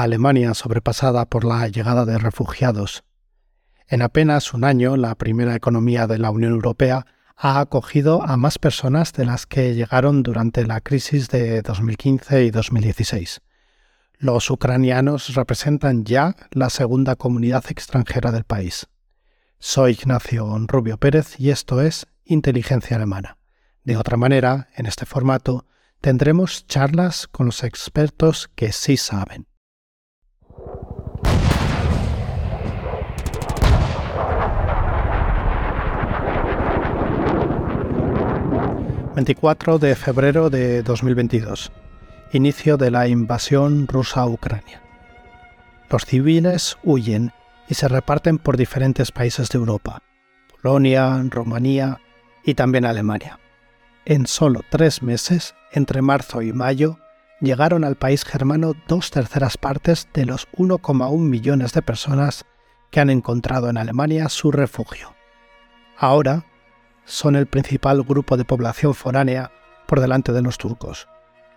Alemania sobrepasada por la llegada de refugiados. En apenas un año, la primera economía de la Unión Europea ha acogido a más personas de las que llegaron durante la crisis de 2015 y 2016. Los ucranianos representan ya la segunda comunidad extranjera del país. Soy Ignacio Rubio Pérez y esto es Inteligencia Alemana. De otra manera, en este formato, tendremos charlas con los expertos que sí saben. 24 de febrero de 2022. Inicio de la invasión rusa a Ucrania. Los civiles huyen y se reparten por diferentes países de Europa, Polonia, Rumanía y también Alemania. En solo tres meses, entre marzo y mayo, llegaron al país germano dos terceras partes de los 1,1 millones de personas que han encontrado en Alemania su refugio. Ahora, son el principal grupo de población foránea por delante de los turcos,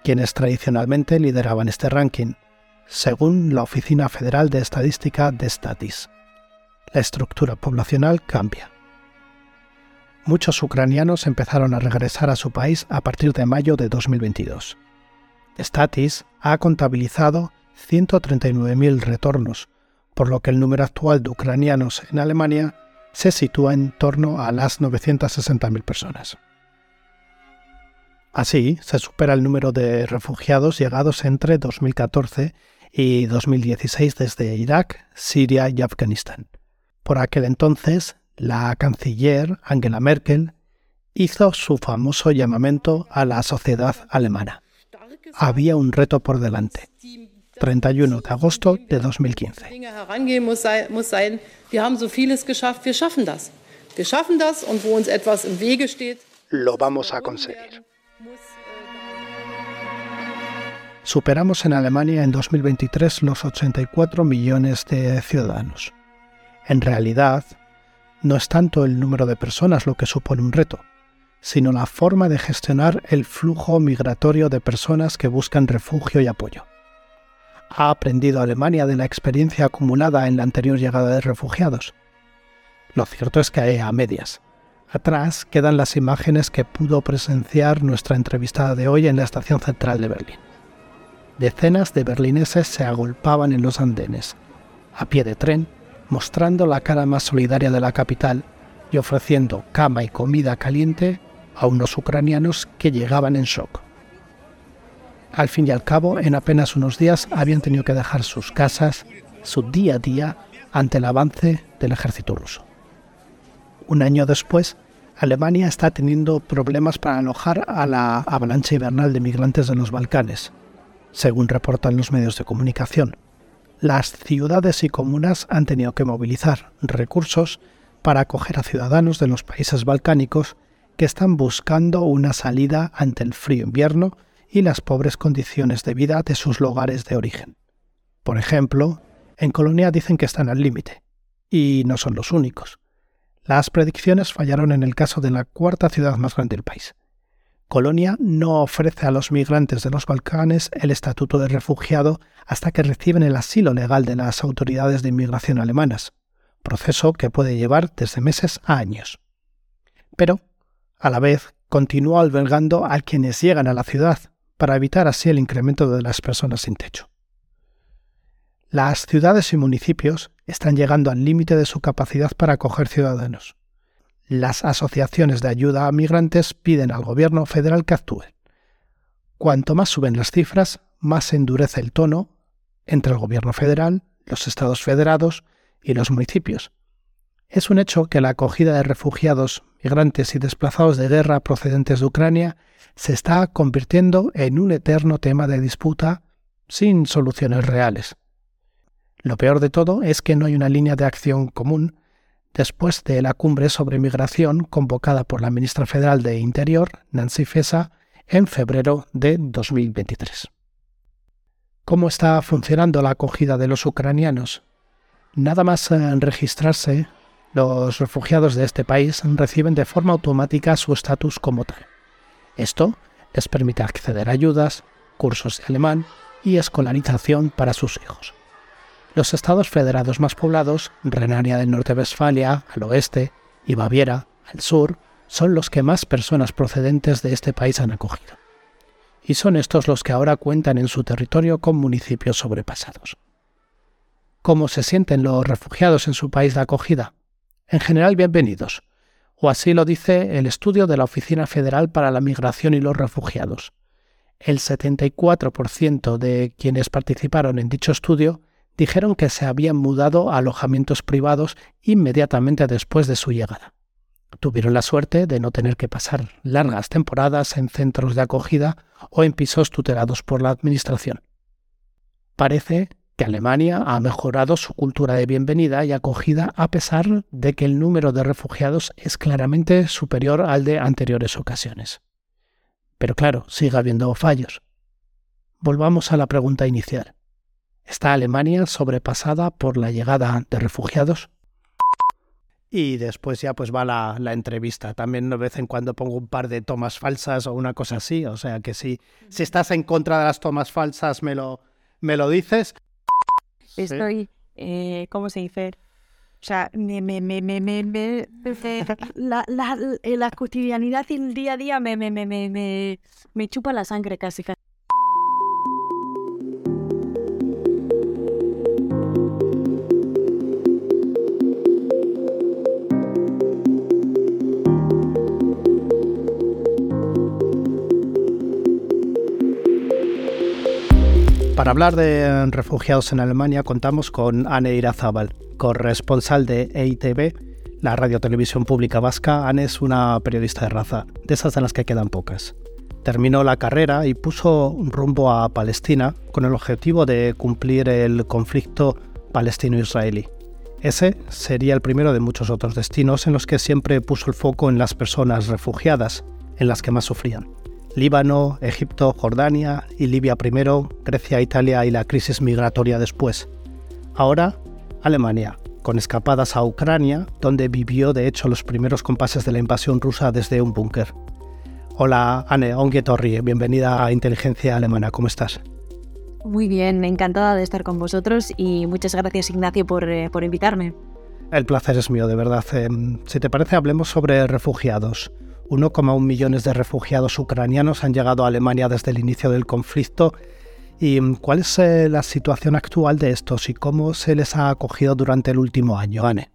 quienes tradicionalmente lideraban este ranking, según la Oficina Federal de Estadística de Statis. La estructura poblacional cambia. Muchos ucranianos empezaron a regresar a su país a partir de mayo de 2022. Statis ha contabilizado 139.000 retornos, por lo que el número actual de ucranianos en Alemania se sitúa en torno a las 960.000 personas. Así, se supera el número de refugiados llegados entre 2014 y 2016 desde Irak, Siria y Afganistán. Por aquel entonces, la canciller Angela Merkel hizo su famoso llamamiento a la sociedad alemana. Había un reto por delante, 31 de agosto de 2015. Lo vamos a conseguir. Superamos en Alemania en 2023 los 84 millones de ciudadanos. En realidad, no es tanto el número de personas lo que supone un reto, sino la forma de gestionar el flujo migratorio de personas que buscan refugio y apoyo. ¿Ha aprendido Alemania de la experiencia acumulada en la anterior llegada de refugiados? Lo cierto es que a medias. Atrás quedan las imágenes que pudo presenciar nuestra entrevistada de hoy en la estación central de Berlín. Decenas de berlineses se agolpaban en los andenes, a pie de tren, mostrando la cara más solidaria de la capital y ofreciendo cama y comida caliente a unos ucranianos que llegaban en shock al fin y al cabo, en apenas unos días habían tenido que dejar sus casas, su día a día, ante el avance del ejército ruso. Un año después, Alemania está teniendo problemas para alojar a la avalancha invernal de migrantes de los Balcanes, según reportan los medios de comunicación. Las ciudades y comunas han tenido que movilizar recursos para acoger a ciudadanos de los países balcánicos que están buscando una salida ante el frío invierno y las pobres condiciones de vida de sus lugares de origen. Por ejemplo, en Colonia dicen que están al límite, y no son los únicos. Las predicciones fallaron en el caso de la cuarta ciudad más grande del país. Colonia no ofrece a los migrantes de los Balcanes el estatuto de refugiado hasta que reciben el asilo legal de las autoridades de inmigración alemanas, proceso que puede llevar desde meses a años. Pero, a la vez, continúa albergando a quienes llegan a la ciudad, para evitar así el incremento de las personas sin techo. Las ciudades y municipios están llegando al límite de su capacidad para acoger ciudadanos. Las asociaciones de ayuda a migrantes piden al gobierno federal que actúe. Cuanto más suben las cifras, más endurece el tono entre el gobierno federal, los estados federados y los municipios. Es un hecho que la acogida de refugiados, migrantes y desplazados de guerra procedentes de Ucrania se está convirtiendo en un eterno tema de disputa sin soluciones reales. Lo peor de todo es que no hay una línea de acción común después de la cumbre sobre migración convocada por la ministra federal de Interior, Nancy Fesa, en febrero de 2023. ¿Cómo está funcionando la acogida de los ucranianos? Nada más en registrarse, los refugiados de este país reciben de forma automática su estatus como tal. Esto les permite acceder a ayudas, cursos de alemán y escolarización para sus hijos. Los estados federados más poblados, Renania del Norte-Westfalia al oeste y Baviera al sur, son los que más personas procedentes de este país han acogido. Y son estos los que ahora cuentan en su territorio con municipios sobrepasados. ¿Cómo se sienten los refugiados en su país de acogida? En general, bienvenidos. O así lo dice el estudio de la Oficina Federal para la Migración y los Refugiados. El 74% de quienes participaron en dicho estudio dijeron que se habían mudado a alojamientos privados inmediatamente después de su llegada. Tuvieron la suerte de no tener que pasar largas temporadas en centros de acogida o en pisos tutelados por la Administración. Parece que Alemania ha mejorado su cultura de bienvenida y acogida a pesar de que el número de refugiados es claramente superior al de anteriores ocasiones. Pero claro, sigue habiendo fallos. Volvamos a la pregunta inicial. ¿Está Alemania sobrepasada por la llegada de refugiados? Y después ya pues va la, entrevista. También de vez en cuando pongo un par de tomas falsas o una cosa así. O sea que si, si estás en contra de las tomas falsas me lo, me lo dices. Estoy, eh, ¿cómo se dice? O sea, me, me, me, me, me, la, la, la, cotidianidad y el día a día me, me, me, me, me chupa la sangre casi. Para hablar de refugiados en Alemania contamos con Anne Irazábal, corresponsal de EITB, la radio televisión pública vasca. Anne es una periodista de raza, de esas de las que quedan pocas. Terminó la carrera y puso rumbo a Palestina con el objetivo de cumplir el conflicto palestino-israelí. Ese sería el primero de muchos otros destinos en los que siempre puso el foco en las personas refugiadas, en las que más sufrían. Líbano, Egipto, Jordania y Libia primero, Grecia, Italia y la crisis migratoria después. Ahora, Alemania, con escapadas a Ucrania, donde vivió de hecho los primeros compases de la invasión rusa desde un búnker. Hola, Anne Ongetorri, bienvenida a Inteligencia Alemana, ¿cómo estás? Muy bien, encantada de estar con vosotros y muchas gracias Ignacio por, eh, por invitarme. El placer es mío, de verdad. Em, si te parece, hablemos sobre refugiados. 1,1 millones de refugiados ucranianos han llegado a Alemania desde el inicio del conflicto. ¿Y cuál es eh, la situación actual de estos y cómo se les ha acogido durante el último año, Anne?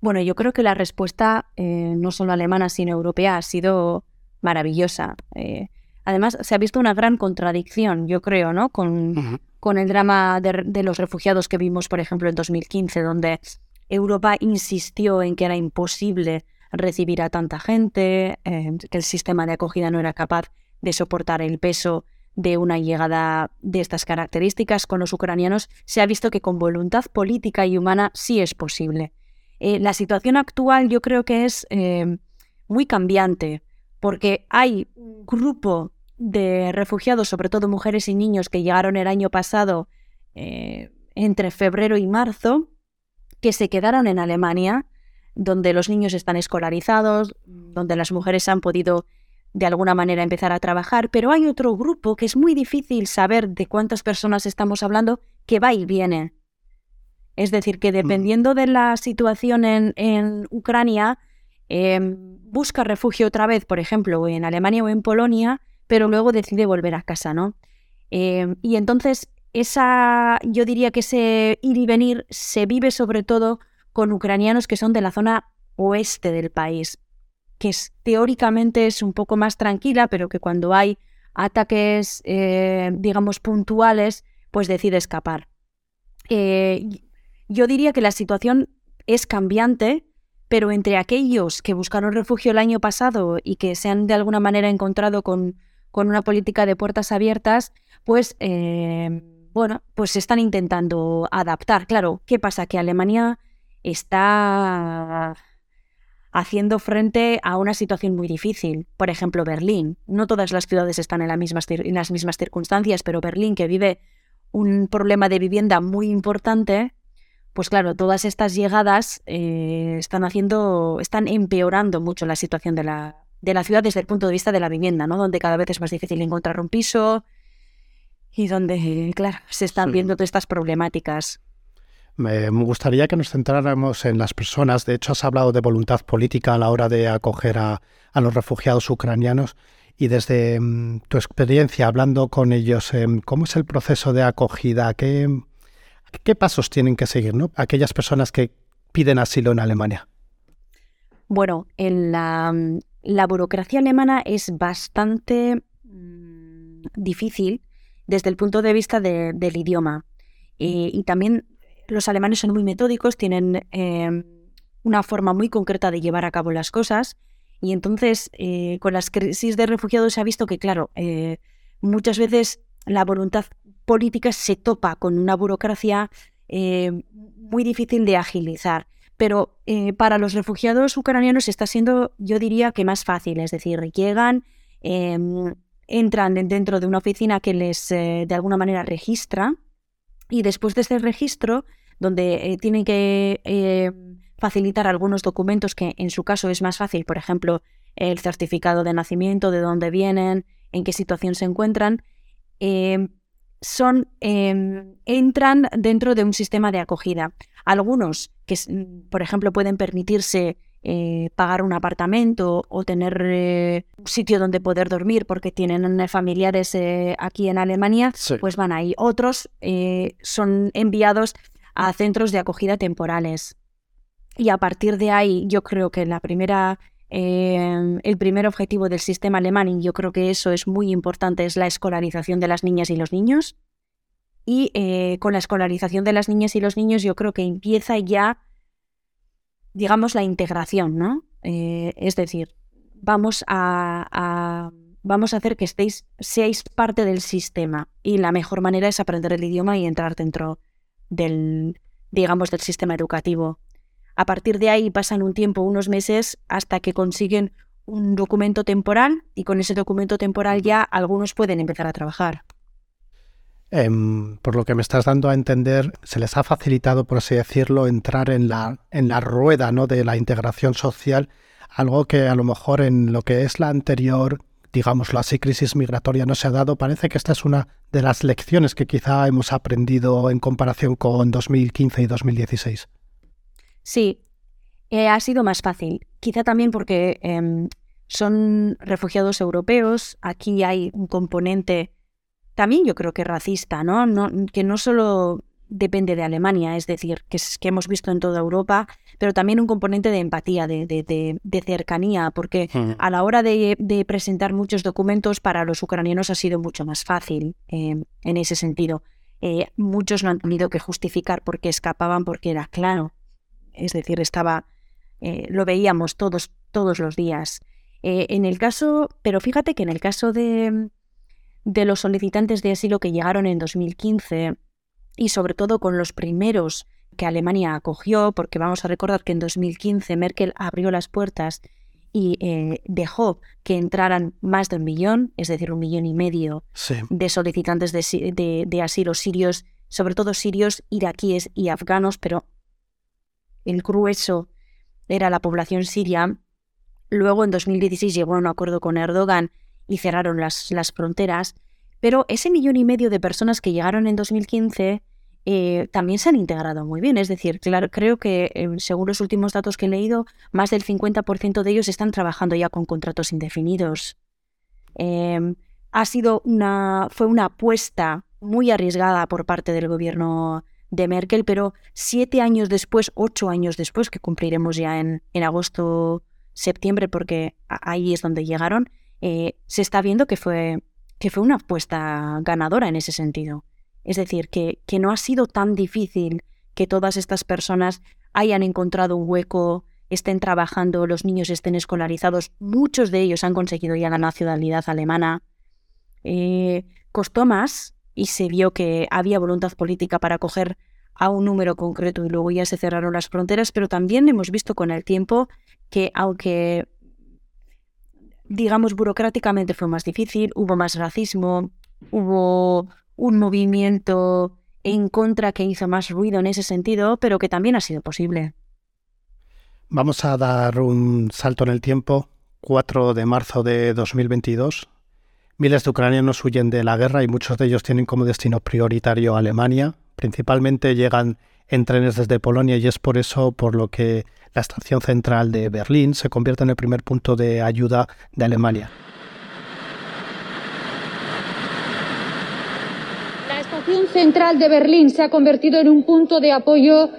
Bueno, yo creo que la respuesta, eh, no solo alemana, sino europea, ha sido maravillosa. Eh, además, se ha visto una gran contradicción, yo creo, ¿no? Con, con el drama de, de, los refugiados que vimos, por ejemplo, en 2015, donde Europa insistió en que era imposible recibir a tanta gente, eh, que el sistema de acogida no era capaz de soportar el peso de una llegada de estas características con los ucranianos, se ha visto que con voluntad política y humana sí es posible. Eh, la situación actual yo creo que es eh, muy cambiante, porque hay un grupo de refugiados, sobre todo mujeres y niños, que llegaron el año pasado entre febrero y marzo, que se quedaron en Alemania donde los niños están escolarizados, donde las mujeres han podido de alguna manera empezar a trabajar, pero hay otro grupo que es muy difícil saber de cuántas personas estamos hablando que va y viene. Es decir, que mm. dependiendo de la situación en, Ucrania, em, busca refugio otra vez, por ejemplo, en Alemania o en Polonia, pero luego decide volver a casa, ¿no? Em, y entonces, esa, yo diría que ese ir y venir se vive sobre todo con ucranianos que son de la zona oeste del país, que teóricamente es un poco más tranquila, pero que cuando hay ataques, eh, digamos, puntuales, pues decide escapar. Eh, yo diría que la situación es cambiante, pero entre aquellos que buscaron refugio el año pasado y que se han de alguna manera encontrado con, con una política de puertas abiertas, pues eh, bueno, pues se están intentando adaptar. Claro, ¿qué pasa? Que Alemania está haciendo frente a una situación muy difícil. Por ejemplo, Berlín. No todas las ciudades están en, las mismas circunstancias, pero Berlín, que vive un problema de vivienda muy importante, pues claro, todas estas llegadas eh, están haciendo, están empeorando mucho la situación de la, de la ciudad desde el punto de vista de la vivienda, ¿no? Donde cada vez es más difícil encontrar un piso, y donde, claro, se están viendo todas estas problemáticas. Me gustaría que nos centráramos en las personas. De hecho, has hablado de voluntad política a la hora de acoger a, los refugiados ucranianos. Y desde mm, tu experiencia hablando con ellos, em, ¿cómo es el proceso de acogida? ¿Qué, pasos tienen que seguir ¿no? aquellas personas que piden asilo en Alemania? Bueno, en la, mm, la burocracia alemana es bastante mm, difícil desde el punto de vista del idioma. y también los alemanes son muy metódicos, tienen em, una forma muy concreta de llevar a cabo las cosas. Y entonces, eh, con las crisis de refugiados se ha visto que, claro, eh, muchas veces la voluntad política se topa con una burocracia eh, muy difícil de agilizar. Pero para los refugiados ucranianos está siendo, yo diría que más fácil, es decir, llegan, em, entran dentro de una oficina que les de alguna manera registra y después de este registro, donde eh, tienen que eh, facilitar algunos documentos que en su caso es más fácil, por ejemplo, el certificado de nacimiento, de dónde vienen, en qué situación se encuentran, em, son, em, entran dentro de un sistema de acogida. Algunos que, por ejemplo, pueden permitirse eh, pagar un apartamento o tener eh, un sitio donde poder dormir porque tienen eh, familiares aquí en Alemania, pues van ahí. Otros son enviados a centros de acogida temporales. Y a partir de ahí, yo creo que la primera, el primer objetivo del sistema alemán, y yo creo que eso es muy importante, es la escolarización de las niñas y los niños. Y con la escolarización de las niñas y los niños, yo creo que empieza ya digamos, la integración, ¿no? Eh, es decir, vamos a, vamos a hacer que estéis, seáis parte del sistema y la mejor manera es aprender el idioma y entrar dentro del, digamos, del sistema educativo. A partir de ahí pasan un tiempo, unos meses, hasta que consiguen un documento temporal y con ese documento temporal ya algunos pueden empezar a trabajar. Em, por lo que me estás dando a entender, se les ha facilitado, por así decirlo, entrar en la, en la rueda ¿no? de la integración social, algo que a lo mejor en lo que es la anterior, digámoslo así, crisis migratoria no se ha dado. Parece que esta es una de las lecciones que quizá hemos aprendido en comparación con 2015 y 2016. Sí, eh, ha sido más fácil. Quizá también porque em, son refugiados europeos, aquí hay un componente también yo creo que racista, ¿no? no que no solo depende de Alemania, es decir, que, es, que hemos visto en toda Europa, pero también un componente de empatía, de, de, cercanía, porque hmm. a la hora de, presentar muchos documentos para los ucranianos ha sido mucho más fácil em, en ese sentido. Eh, muchos no han tenido que justificar por qué escapaban porque era claro, es decir, estaba, eh, lo veíamos todos, todos los días. Eh, en el caso, pero fíjate que en el caso de, de los solicitantes de asilo que llegaron en 2015 y sobre todo con los primeros que Alemania acogió, porque vamos a recordar que en 2015 Merkel abrió las puertas y eh, dejó que entraran más de un millón, es decir, un millón y medio de solicitantes de, de, asilo sirios, sobre todo sirios, iraquíes y afganos, pero el grueso era la población siria. Luego en 2016 llegó a un acuerdo con Erdogan y cerraron las, las fronteras, pero ese millón y medio de personas que llegaron en 2015 eh, también se han integrado muy bien. Es decir, claro, creo que eh, según los últimos datos que he leído, más del 50% de ellos están trabajando ya con contratos indefinidos. Em, ha sido una, fue una apuesta muy arriesgada por parte del gobierno de Merkel, pero siete años después, ocho años después, que cumpliremos ya en, en agosto, septiembre, porque ahí es donde llegaron, eh, se está viendo que fue, que fue una apuesta ganadora en ese sentido. Es decir, que, que no ha sido tan difícil que todas estas personas hayan encontrado un hueco, estén trabajando, los niños estén escolarizados. Muchos de ellos han conseguido ya la nacionalidad alemana. Eh, costó más y se vio que había voluntad política para coger a un número concreto y luego ya se cerraron las fronteras, pero también hemos visto con el tiempo que aunque digamos, burocráticamente fue más difícil, hubo más racismo, hubo un movimiento en contra que hizo más ruido en ese sentido, pero que también ha sido posible. Vamos a dar un salto en el tiempo, 4 de marzo de 2022. Miles de ucranianos huyen de la guerra y muchos de ellos tienen como destino prioritario Alemania. Principalmente llegan en trenes desde Polonia y es por eso por lo que la estación central de Berlín se convierte en el primer punto de ayuda de Alemania. La estación central de Berlín se ha convertido en un punto de apoyo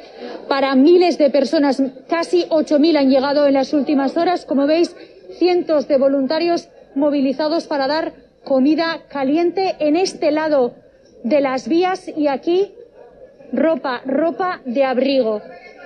para miles de personas. Casi 8.000 han llegado en las últimas horas. Como veis, cientos de voluntarios movilizados para dar comida caliente en este lado de las vías y aquí ropa, ropa de abrigo.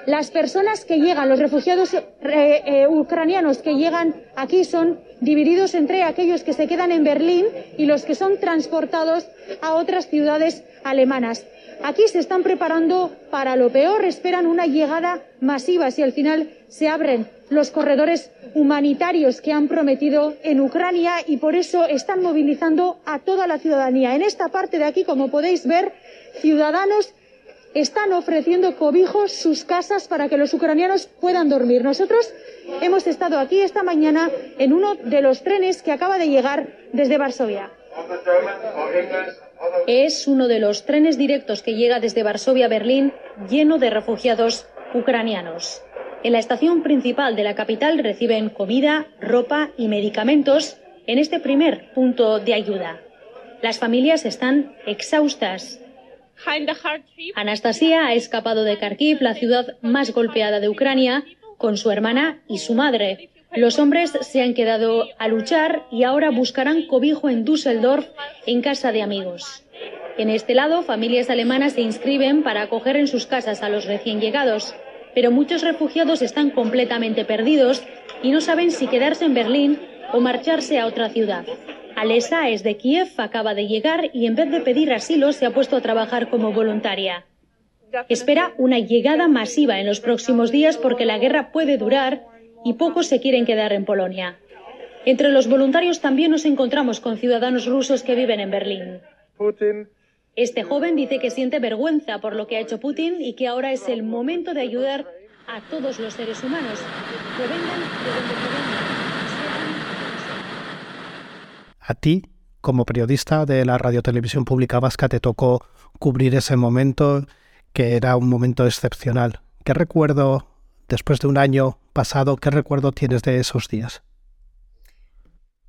Las personas que llegan, los refugiados eh, eh, ucranianos que llegan aquí son divididos entre aquellos que se quedan en Berlín y los que son transportados a otras ciudades alemanas. Aquí se están preparando para lo peor, esperan una llegada masiva si al final se abren los corredores humanitarios que han prometido en Ucrania y por eso están movilizando a toda la ciudadanía. En esta parte de aquí, como podéis ver, ciudadanos están ofreciendo cobijos, sus casas, para que los ucranianos puedan dormir. Nosotros hemos estado aquí esta mañana en uno de los trenes que acaba de llegar desde Varsovia. Es uno de los trenes directos que llega desde Varsovia a Berlín lleno de refugiados ucranianos. En la estación principal de la capital reciben comida, ropa y medicamentos en este primer punto de ayuda. Las familias están exhaustas Anastasia ha escapado de Kharkiv, la ciudad más golpeada de Ucrania, con su hermana y su madre. Los hombres se han quedado a luchar y ahora buscarán cobijo en Düsseldorf, en casa de amigos. En este lado, familias alemanas se inscriben para acoger en sus casas a los recién llegados, pero muchos refugiados están completamente perdidos y no saben si quedarse en Berlín o marcharse a otra ciudad. Alesa es de Kiev, acaba de llegar y en vez de pedir asilo se ha puesto a trabajar como voluntaria. Espera una llegada masiva en los próximos días porque la guerra puede durar y pocos se quieren quedar en Polonia. Entre los voluntarios también nos encontramos con ciudadanos rusos que viven en Berlín. Este joven dice que siente vergüenza por lo que ha hecho Putin y que ahora es el momento de ayudar a todos los seres humanos, provengan de donde provengan. A ti, como periodista de la radiotelevisión pública vasca, te tocó cubrir ese momento que era un momento excepcional. ¿Qué recuerdo, después de un año pasado, qué recuerdo tienes de esos días?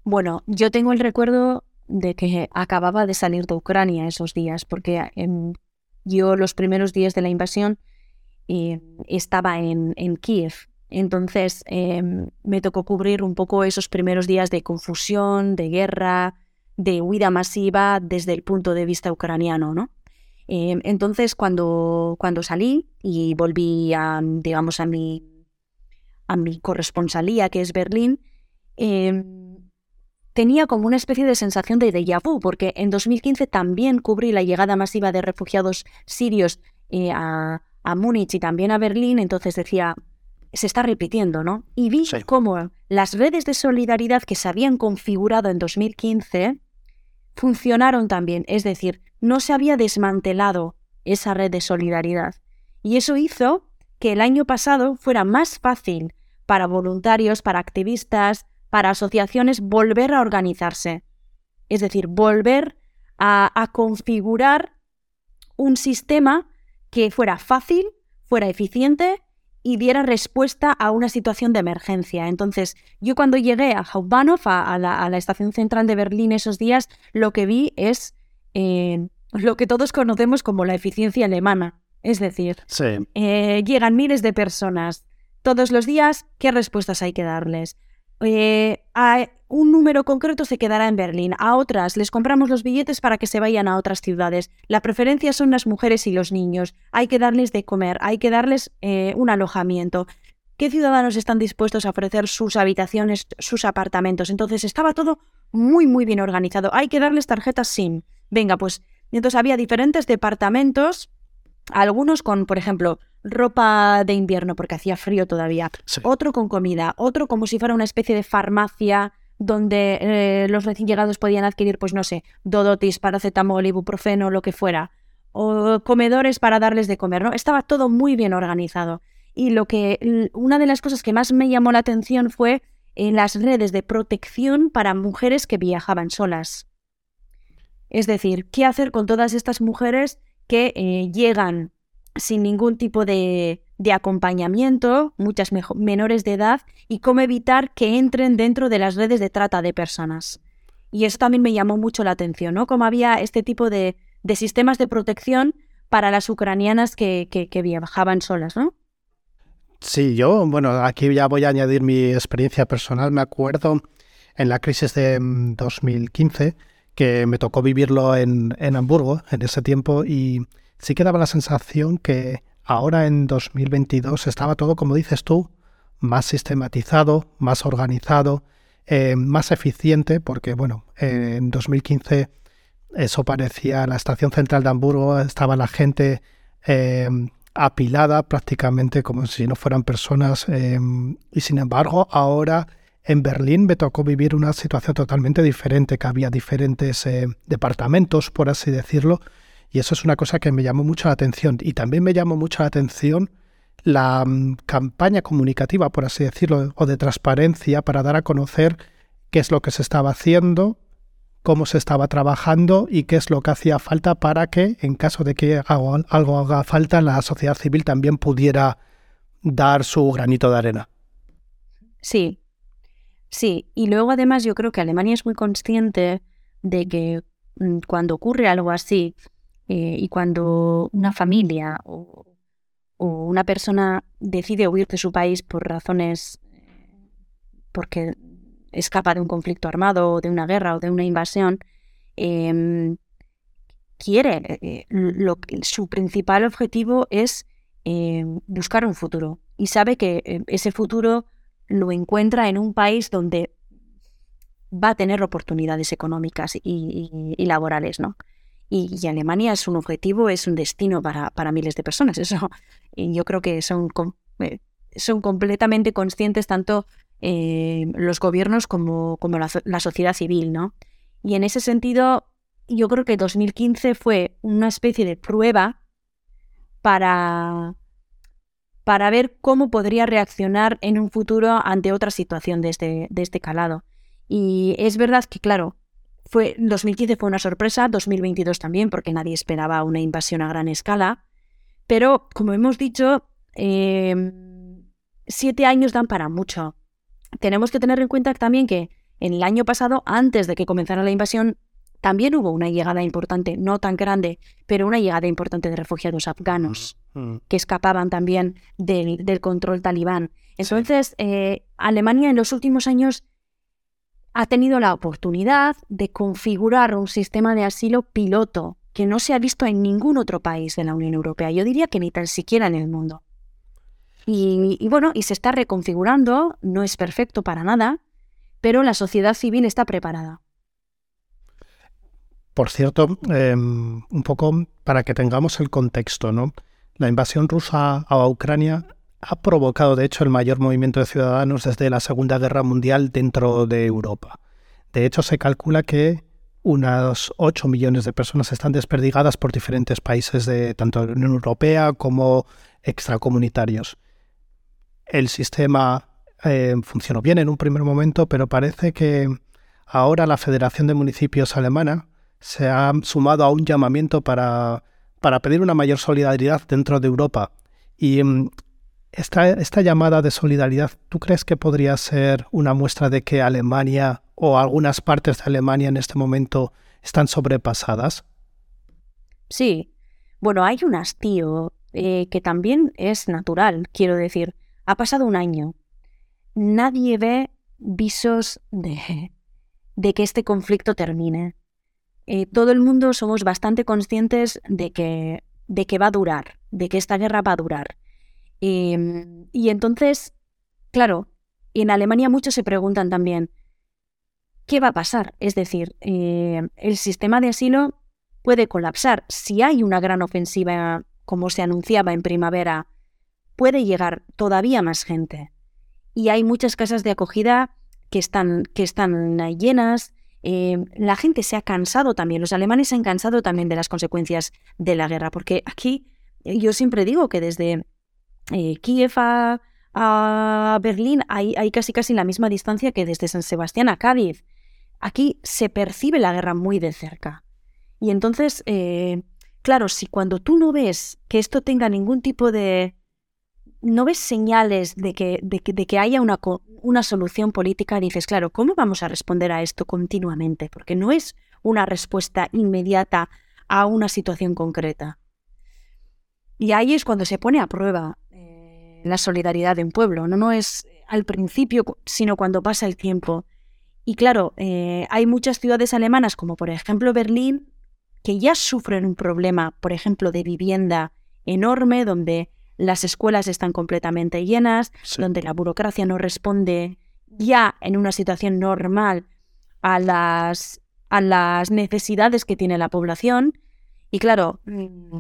Bueno, yo tengo el recuerdo de que acababa de salir de Ucrania esos días, porque em, yo los primeros días de la invasión eh, estaba en, en Kiev, entonces em, me tocó cubrir un poco esos primeros días de confusión, de guerra, de huida masiva desde el punto de vista ucraniano, ¿no? Em, entonces cuando, cuando salí y volví a, digamos, a mi, a mi corresponsalía, que es Berlín, em, tenía como una especie de sensación de déjà vu, porque en 2015 también cubrí la llegada masiva de refugiados sirios eh, a, a Múnich y también a Berlín, entonces decía, se está repitiendo, ¿no? Y vi cómo las redes de solidaridad que se habían configurado en 2015 funcionaron también, es decir, no se había desmantelado esa red de solidaridad. Y eso hizo que el año pasado fuera más fácil para voluntarios, para activistas, para asociaciones volver a organizarse. Es decir, volver a, a configurar un sistema que fuera fácil, fuera eficiente y diera respuesta a una situación de emergencia. Entonces, yo cuando llegué a Hauptbahnhof, a, la, estación central de Berlín esos días, lo que vi es eh, lo que todos conocemos como la eficiencia alemana. Es decir, eh, llegan miles de personas todos los días, ¿qué respuestas hay que darles? Eh, a un número concreto se quedará en Berlín, a otras les compramos los billetes para que se vayan a otras ciudades. La preferencia son las mujeres y los niños. Hay que darles de comer, hay que darles eh, un alojamiento. ¿Qué ciudadanos están dispuestos a ofrecer sus habitaciones, sus apartamentos? Entonces estaba todo muy, muy bien organizado. Hay que darles tarjetas SIM. Venga, pues entonces había diferentes departamentos, algunos con, por ejemplo, ropa de invierno porque hacía frío todavía, otro con comida, otro como si fuera una especie de farmacia donde eh, los recién llegados podían adquirir, pues no sé, dodotis, paracetamol, ibuprofeno, lo que fuera, o comedores para darles de comer, ¿no? Estaba todo muy bien organizado. Y lo que una de las cosas que más me llamó la atención fue en las redes de protección para mujeres que viajaban solas. Es decir, ¿qué hacer con todas estas mujeres que eh, llegan sin ningún tipo de, de acompañamiento, muchas menores de edad, y cómo evitar que entren dentro de las redes de trata de personas? Y eso también me llamó mucho la atención, ¿no? Cómo había este tipo de, de sistemas de protección para las ucranianas que, que, viajaban solas, ¿no? Sí, yo, bueno, aquí ya voy a añadir mi experiencia personal. Me acuerdo en la crisis de 2015 mm, que me tocó vivirlo en, en Hamburgo en ese tiempo y sí que daba la sensación que ahora en 2022 estaba todo, como dices tú, más sistematizado, más organizado, eh, más eficiente, porque bueno, en 2015 eso parecía la estación central de Hamburgo, estaba la gente eh, apilada prácticamente como si no fueran personas eh, y sin embargo ahora en Berlín me tocó vivir una situación totalmente diferente, que había diferentes departamentos, por así decirlo, y eso es una cosa que me llamó mucho la atención. Y también me llamó mucho la atención la mm, campaña comunicativa, por así decirlo, o de transparencia para dar a conocer qué es lo que se estaba haciendo, cómo se estaba trabajando y qué es lo que hacía falta para que, en caso de que algo, algo haga falta, la sociedad civil también pudiera dar su granito de arena. Sí, sí. Y luego además yo creo que Alemania es muy consciente de que mm, cuando ocurre algo así, eh, y cuando una familia o, una persona decide huir de su país por razones, eh, porque escapa de un conflicto armado o de una guerra o de una invasión, em, quiere, eh, su principal objetivo es em, buscar un futuro y sabe que ese futuro lo encuentra en un país donde va a tener oportunidades económicas y, y laborales, ¿no? Y, Alemania es un objetivo, es un destino para, para miles de personas. Eso y yo creo que son, eh, son completamente conscientes tanto eh, los gobiernos como, como la, la, sociedad civil, ¿no? Y en ese sentido, yo creo que 2015 fue una especie de prueba para, para ver cómo podría reaccionar en un futuro ante otra situación de este, de este calado. Y es verdad que, claro, fue, 2015 fue una sorpresa, 2022 también, porque nadie esperaba una invasión a gran escala. Pero, como hemos dicho, em, siete años dan para mucho. Tenemos que tener en cuenta también que en el año pasado, antes de que comenzara la invasión, también hubo una llegada importante, no tan grande, pero una llegada importante de refugiados afganos que escapaban también del, control talibán. Entonces, eh, Alemania en los últimos años ha tenido la oportunidad de configurar un sistema de asilo piloto que no se ha visto en ningún otro país de la Unión Europea. Yo diría que ni tan siquiera en el mundo. Y, bueno, y se está reconfigurando, no es perfecto para nada, pero la sociedad civil está preparada. Por cierto, em, un poco para que tengamos el contexto, ¿no? La invasión rusa a Ucrania ha provocado, de hecho, el mayor movimiento de ciudadanos desde la Segunda Guerra Mundial dentro de Europa. De hecho, se calcula que unas 8 millones de personas están desperdigadas por diferentes países de tanto la Unión Europea como extracomunitarios. El sistema eh, funcionó bien en un primer momento, pero parece que ahora la Federación de Municipios Alemana se ha sumado a un llamamiento para, para pedir una mayor solidaridad dentro de Europa. Y mm, esta, esta llamada de solidaridad, ¿tú crees que podría ser una muestra de que Alemania o algunas partes de Alemania en este momento están sobrepasadas? Sí. Bueno, hay un hastío eh, que también es natural, quiero decir. Ha pasado un año. Nadie ve visos de, que este conflicto termine. Eh, todo el mundo somos bastante conscientes de que, de que va a durar, de que esta guerra va a durar. Em, y entonces, claro, en Alemania muchos se preguntan también, ¿qué va a pasar? Es decir, em, el sistema de asilo puede colapsar. Si hay una gran ofensiva, como se anunciaba en primavera, puede llegar todavía más gente. Y hay muchas casas de acogida que están, que están llenas. Em, la gente se ha cansado también, los alemanes se han cansado también de las consecuencias de la guerra, porque aquí yo siempre digo que desde eh, Kiev a, Berlín hay, hay, casi casi la misma distancia que desde San Sebastián a Cádiz. Aquí se percibe la guerra muy de cerca. Y entonces, eh, claro, si cuando tú no ves que esto tenga ningún tipo de... no ves señales de que, de que, haya una, una solución política, dices, claro, ¿cómo vamos a responder a esto continuamente? Porque no es una respuesta inmediata a una situación concreta. Y ahí es cuando se pone a prueba la solidaridad de un pueblo. No, no es al principio, sino cuando pasa el tiempo. Y claro, eh, hay muchas ciudades alemanas, como por ejemplo Berlín, que ya sufren un problema, por ejemplo, de vivienda enorme, donde las escuelas están completamente llenas, donde la burocracia no responde ya en una situación normal a las, a las necesidades que tiene la población. Y claro, mm,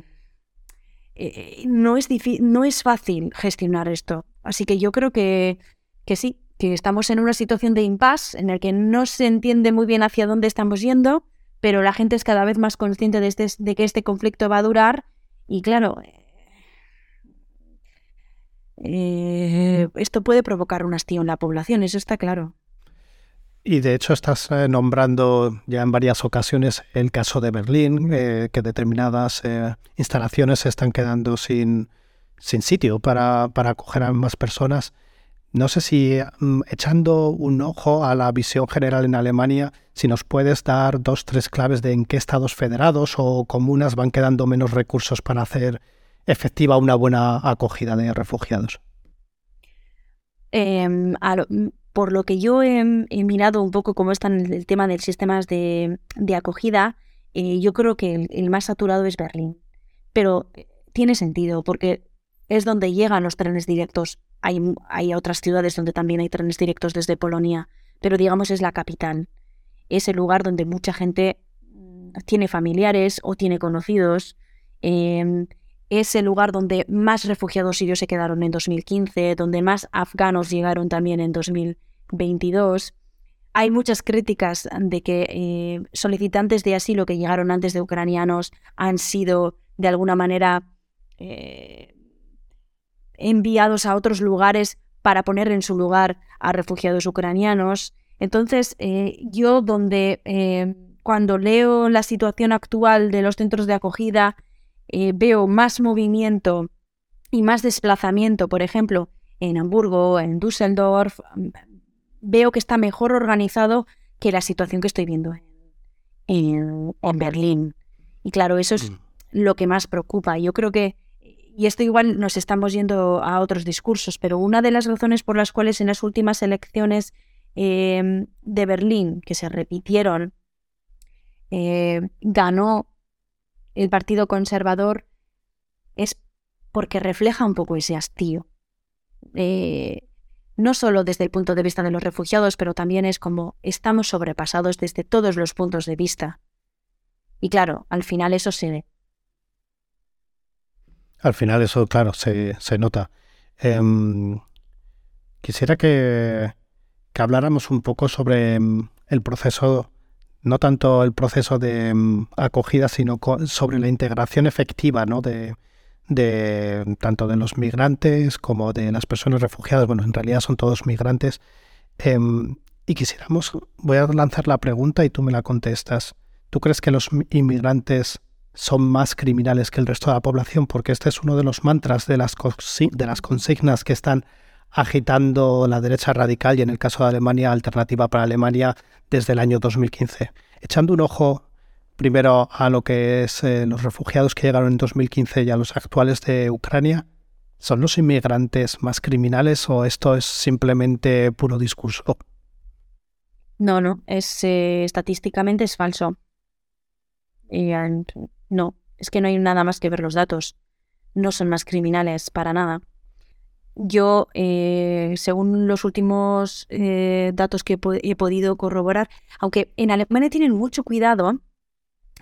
eh, no, es no es fácil gestionar esto. Así que yo creo que que sí, que estamos en una situación de impasse en el que no se entiende muy bien hacia dónde estamos yendo, pero la gente es cada vez más consciente de, este, de que este conflicto va a durar y claro, eh, esto puede provocar un hastío en la población, eso está claro. Y de hecho estás eh, nombrando ya en varias ocasiones el caso de Berlín, eh, que determinadas instalaciones se están quedando sin, sin sitio para, para acoger a más personas. No sé si mm, echando un ojo a la visión general en Alemania, si nos puedes dar dos, tres claves de en qué estados federados o comunas van quedando menos recursos para hacer efectiva una buena acogida de refugiados. Em, mm, por lo que yo he, mirado un poco cómo está el tema del sistema de, acogida, eh, yo creo que el más saturado es Berlín. Pero eh, tiene sentido porque es donde llegan los trenes directos hay, otras ciudades donde también hay trenes directos desde Polonia, pero digamos es la capital. Es el lugar donde mucha gente mm, tiene familiares o tiene conocidos. Em, es el lugar donde más refugiados sirios se quedaron en 2015, donde más afganos llegaron también en 2022. Hay muchas críticas de que eh, solicitantes de asilo que llegaron antes de ucranianos han sido de alguna manera eh, enviados a otros lugares para poner en su lugar a refugiados ucranianos. Entonces, eh, yo donde cuando leo la situación actual de los centros de acogida, eh, veo más movimiento y más desplazamiento, por ejemplo, en Hamburgo, en Düsseldorf, veo que está mejor organizado que la situación que estoy viendo en, en Berlín. Y claro, eso es mm. lo que más preocupa. Yo creo que y esto igual nos estamos yendo a otros discursos, pero una de las razones por las cuales en las últimas elecciones em, de Berlín, que se repitieron, eh, ganó el Partido Conservador es porque refleja un poco ese hastío. Eh, no solo desde el punto de vista de los refugiados, pero también es como estamos sobrepasados desde todos los puntos de vista. Y claro, al final eso se, al final eso, claro, se, se nota. Em, quisiera que, que, habláramos un poco sobre em, el proceso, no tanto el proceso de em, acogida, sino sobre la integración efectiva ¿no? de, de tanto de los migrantes como de las personas refugiadas. Bueno, en realidad son todos migrantes. y quisiéramos, voy a lanzar la pregunta y tú me la contestas. ¿Tú crees que los inmigrantes son más criminales que el resto de la población, porque este es uno de los mantras de las, de las consignas que están agitando la derecha radical y en el caso de Alemania, Alternativa para Alemania, desde el año 2015. Echando un ojo primero a lo que es eh, los refugiados que llegaron en 2015 y a los actuales de Ucrania, ¿son los inmigrantes más criminales o esto es simplemente puro discurso? No, no, es eh, estadísticamente es falso. Y, no, es que no hay nada más que ver los datos. No son más criminales para nada. Yo, eh, según los últimos eh, datos que he, podido corroborar, aunque en Alemania tienen mucho cuidado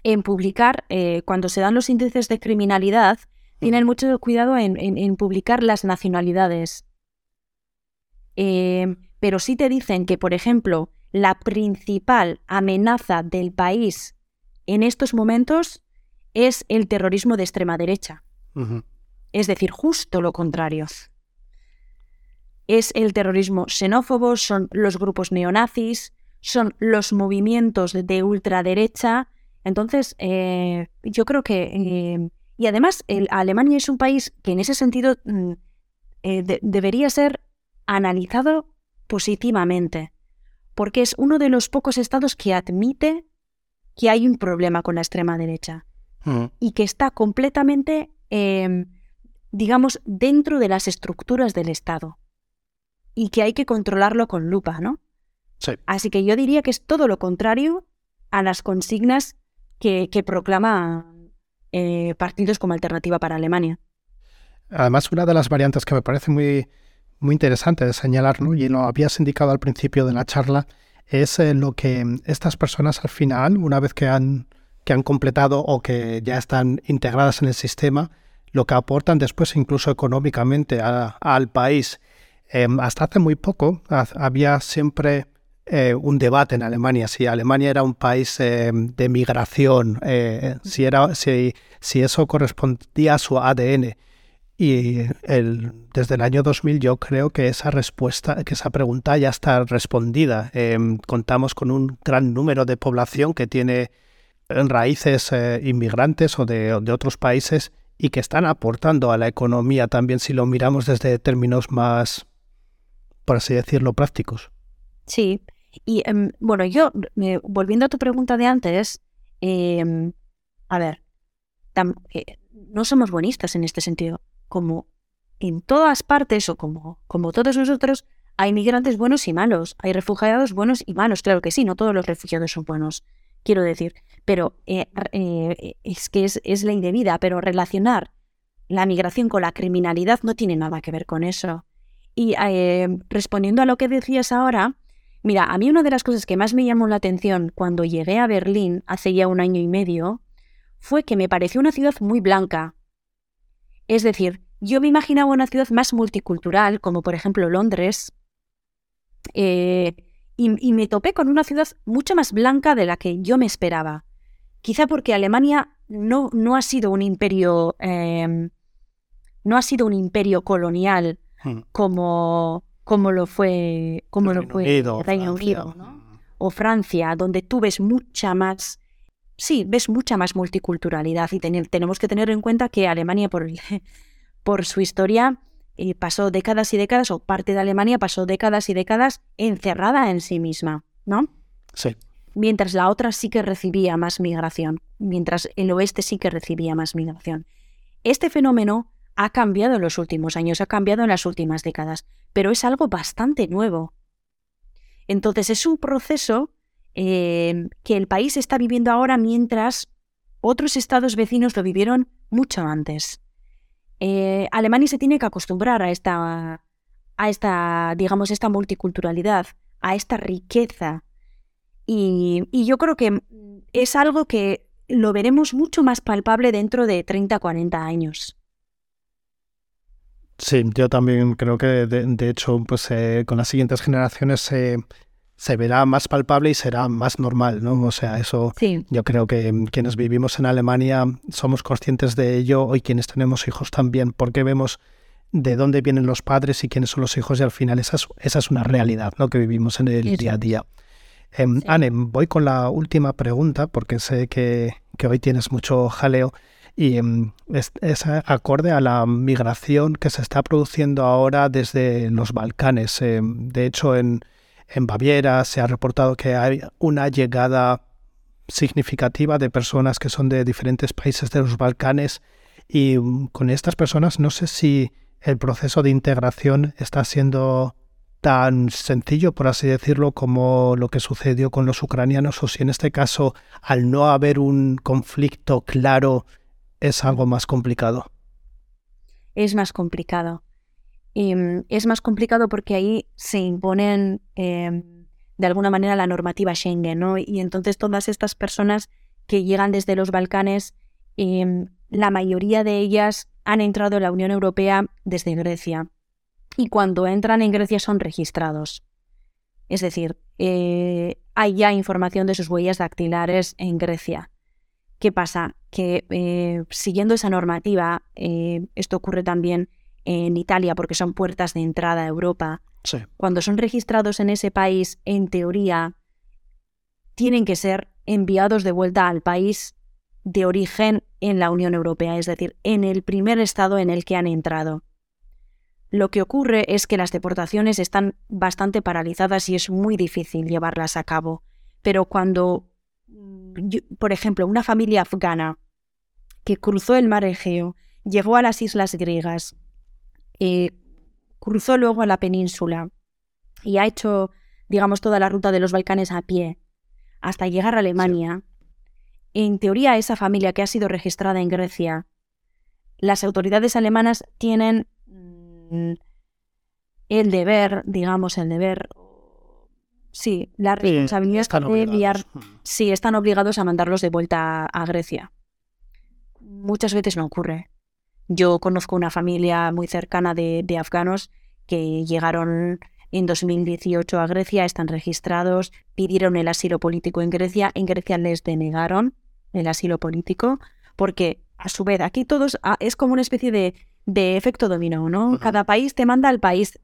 en publicar, eh, cuando se dan los índices de criminalidad, tienen mucho cuidado en, publicar las nacionalidades. pero sí te dicen que, por ejemplo, la principal amenaza del país en estos momentos es el terrorismo de extrema derecha. Es decir, justo lo contrario. Es el terrorismo xenófobo, son los grupos neonazis, son los movimientos de ultraderecha Entonces, eh, yo creo que... Eh, y además, Alemania es un país que en ese sentido mm, debería ser analizado positivamente, porque es uno de los pocos estados que admite que hay un problema con la extrema derecha mm. y que está completamente, em, digamos, dentro de las estructuras del Estado y que hay que controlarlo con lupa, ¿no? Así que yo diría que es todo lo contrario a las consignas que, que proclama eh, partidos como alternativa para Alemania. Además, una de las variantes que me parece muy, muy interesante de señalar, y lo habías indicado al principio de la charla, es eh, lo que estas personas al final, una vez que han, que han completado o que ya están integradas en el sistema, lo que aportan después incluso económicamente al país. Em, hasta hace muy poco había siempre eh, un debate en Alemania, si Alemania era un país eh, de migración, eh, si, era, si, si, eso correspondía a su ADN. Y el, desde el año 2000 yo creo que esa respuesta, que esa pregunta ya está respondida. Em, contamos con un gran número de población que tiene raíces inmigrantes o de, de otros países y que están aportando a la economía también si lo miramos desde términos más, por así decirlo, prácticos. Sí, y em, bueno, yo, volviendo a tu pregunta de antes, em, a ver, eh, no somos buenistas en este sentido. Como en todas partes o como, como todos nosotros, hay migrantes buenos y malos, hay refugiados buenos y malos, claro que sí, no todos los refugiados son buenos, quiero decir, pero eh, eh, es que es, es ley de pero relacionar la migración con la criminalidad no tiene nada que ver con eso. Y respondiendo a lo que decías ahora, Mira, a mí una de las cosas que más me llamó la atención cuando llegué a Berlín hace ya un año y medio fue que me pareció una ciudad muy blanca. Es decir, yo me imaginaba una ciudad más multicultural, como por ejemplo Londres, eh, y, me topé con una ciudad mucho más blanca de la que yo me esperaba. Quizá porque Alemania no, no ha sido un imperio, em, no ha sido un imperio colonial hmm. como, como lo fue, como lo fue Reino Unido o Francia, donde tú ves mucha más, sí, ves mucha más multiculturalidad y tenemos que tener en cuenta que Alemania por, por su historia eh, pasó décadas y décadas, o parte de Alemania pasó décadas y décadas encerrada en sí misma, ¿no? Sí. Mientras la otra sí que recibía más migración, mientras el oeste sí que recibía más migración. Este fenómeno ha cambiado en los últimos años, ha cambiado en las últimas décadas, pero es algo bastante nuevo. Entonces es un proceso eh, que el país está viviendo ahora mientras otros estados vecinos lo vivieron mucho antes. Eh, Alemania se tiene que acostumbrar a esta, a esta, digamos, esta multiculturalidad, a esta riqueza. Y, y yo creo que es algo que lo veremos mucho más palpable dentro de 30, 40 años. Sí, yo también creo que de, hecho pues eh, con las siguientes generaciones se verá más palpable y será más normal, ¿no? O sea, eso yo creo que quienes vivimos en Alemania somos conscientes de ello, hoy quienes tenemos hijos también, porque vemos de dónde vienen los padres y quiénes son los hijos y al final esa es, esa es una realidad, ¿no? Que vivimos en el día a día. Em, Anne, voy con la última pregunta porque sé que, que hoy tienes mucho jaleo y em, es, acorde a la migración que se está produciendo ahora desde los Balcanes. Em, de hecho, en, en Baviera se ha reportado que hay una llegada significativa de personas que son de diferentes países de los Balcanes y mm, con estas personas no sé si el proceso de integración está siendo tan sencillo, por así decirlo, como lo que sucedió con los ucranianos o si en este caso, al no haber un conflicto claro es algo más complicado. Es más complicado. Em, es más complicado porque ahí se imponen em, de alguna manera la normativa Schengen, ¿no? Y entonces todas estas personas que llegan desde los Balcanes, em, la mayoría de ellas han entrado en la Unión Europea desde Grecia. Y cuando entran en Grecia son registrados. Es decir, eh, hay ya información de sus huellas dactilares en Grecia. ¿Qué pasa? Que eh, siguiendo esa normativa, eh, esto ocurre también en Italia porque son puertas de entrada a Europa. Cuando son registrados en ese país, en teoría, tienen que ser enviados de vuelta al país de origen en la Unión Europea, es decir, en el primer estado en el que han entrado. Lo que ocurre es que las deportaciones están bastante paralizadas y es muy difícil llevarlas a cabo. Pero cuando, por ejemplo, una familia afgana que cruzó el mar Egeo, llegó a las islas griegas, eh, cruzó luego a la península y ha hecho, digamos, toda la ruta de los Balcanes a pie hasta llegar a Alemania, en teoría esa familia que ha sido registrada en Grecia, las autoridades alemanas tienen mm, el deber, digamos, el deber, sí, la responsabilidad de enviar, sí, están obligados a mandarlos de vuelta a Grecia. Muchas veces no ocurre. Yo conozco una familia muy cercana de, de afganos que llegaron en 2018 a Grecia, están registrados, pidieron el asilo político en Grecia, en Grecia les denegaron el asilo político, porque a su vez aquí todos ah, es como una especie de, de efecto dominó, ¿no? Cada país te manda al país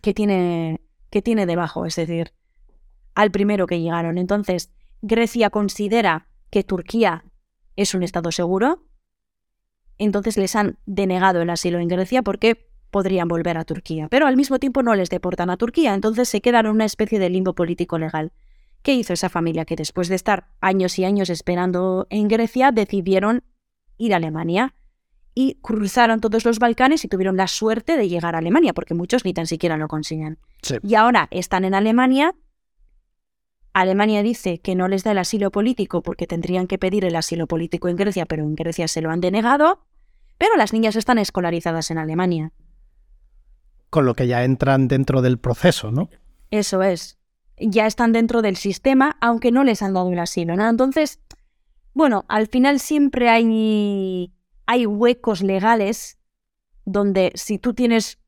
que tiene, que tiene debajo, es decir, al primero que llegaron. Entonces, Grecia considera que Turquía es un Estado seguro, entonces les han denegado el asilo en Grecia porque podrían volver a Turquía, pero al mismo tiempo no les deportan a Turquía, entonces se quedan en una especie de limbo político legal. ¿Qué hizo esa familia? Que después de estar años y años esperando en Grecia, decidieron ir a Alemania y cruzaron todos los Balcanes y tuvieron la suerte de llegar a Alemania, porque muchos ni tan siquiera lo consiguen. Y ahora están en Alemania. Alemania dice que no les da el asilo político porque tendrían que pedir el asilo político en Grecia, pero en Grecia se lo han denegado. Pero las niñas están escolarizadas en Alemania con lo que ya entran dentro del proceso, ¿no? Eso es. Ya están dentro del sistema, aunque no les han dado un asilo, ¿no? Entonces, bueno, al final siempre hay, hay huecos legales donde si tú tienes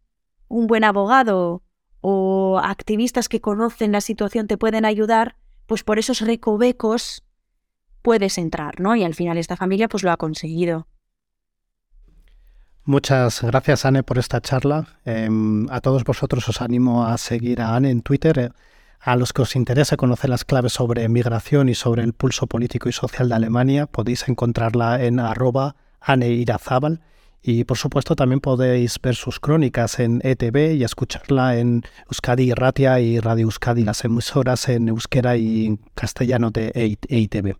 un buen abogado o activistas que conocen la situación te pueden ayudar, pues por esos recovecos puedes entrar, ¿no? Y al final esta familia pues lo ha conseguido. Muchas gracias, Anne, por esta charla. Em, a todos vosotros os animo a seguir a Anne en Twitter. Eh, a los que os interesa conocer las claves sobre migración y sobre el pulso político y social de Alemania, podéis encontrarla en arroba. Y por supuesto también podéis ver sus crónicas en ETV y escucharla en Euskadi Ratia y Radio Euskadi, las emisoras en euskera y en castellano de EITV.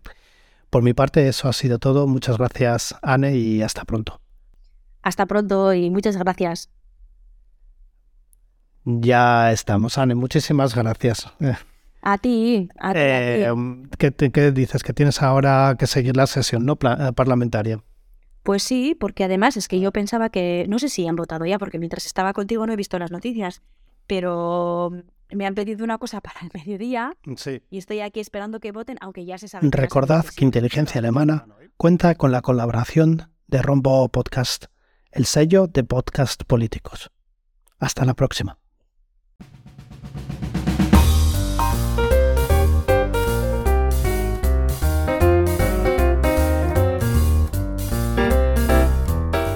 Por mi parte eso ha sido todo. Muchas gracias Anne y hasta pronto. Hasta pronto y muchas gracias. Ya estamos, Anne. Muchísimas gracias. A ti. A ti, eh, ¿qué, dices? Que tienes ahora que seguir la sesión ¿no? Eh, parlamentaria. Pues sí, porque además es que yo pensaba que, no sé si han votado ya, porque mientras estaba contigo no he visto las noticias, pero me han pedido una cosa para el mediodía sí. y estoy aquí esperando que voten, aunque ya se sabe. Recordad que Inteligencia Alemana cuenta con la colaboración de Rombo Podcast el sello de podcast políticos. Hasta la próxima.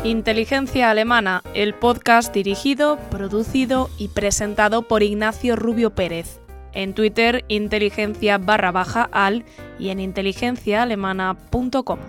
Inteligencia Alemana, el podcast dirigido, producido y presentado por Ignacio Rubio Pérez. En Twitter, inteligencia barra baja al y en inteligenciaalemana.com.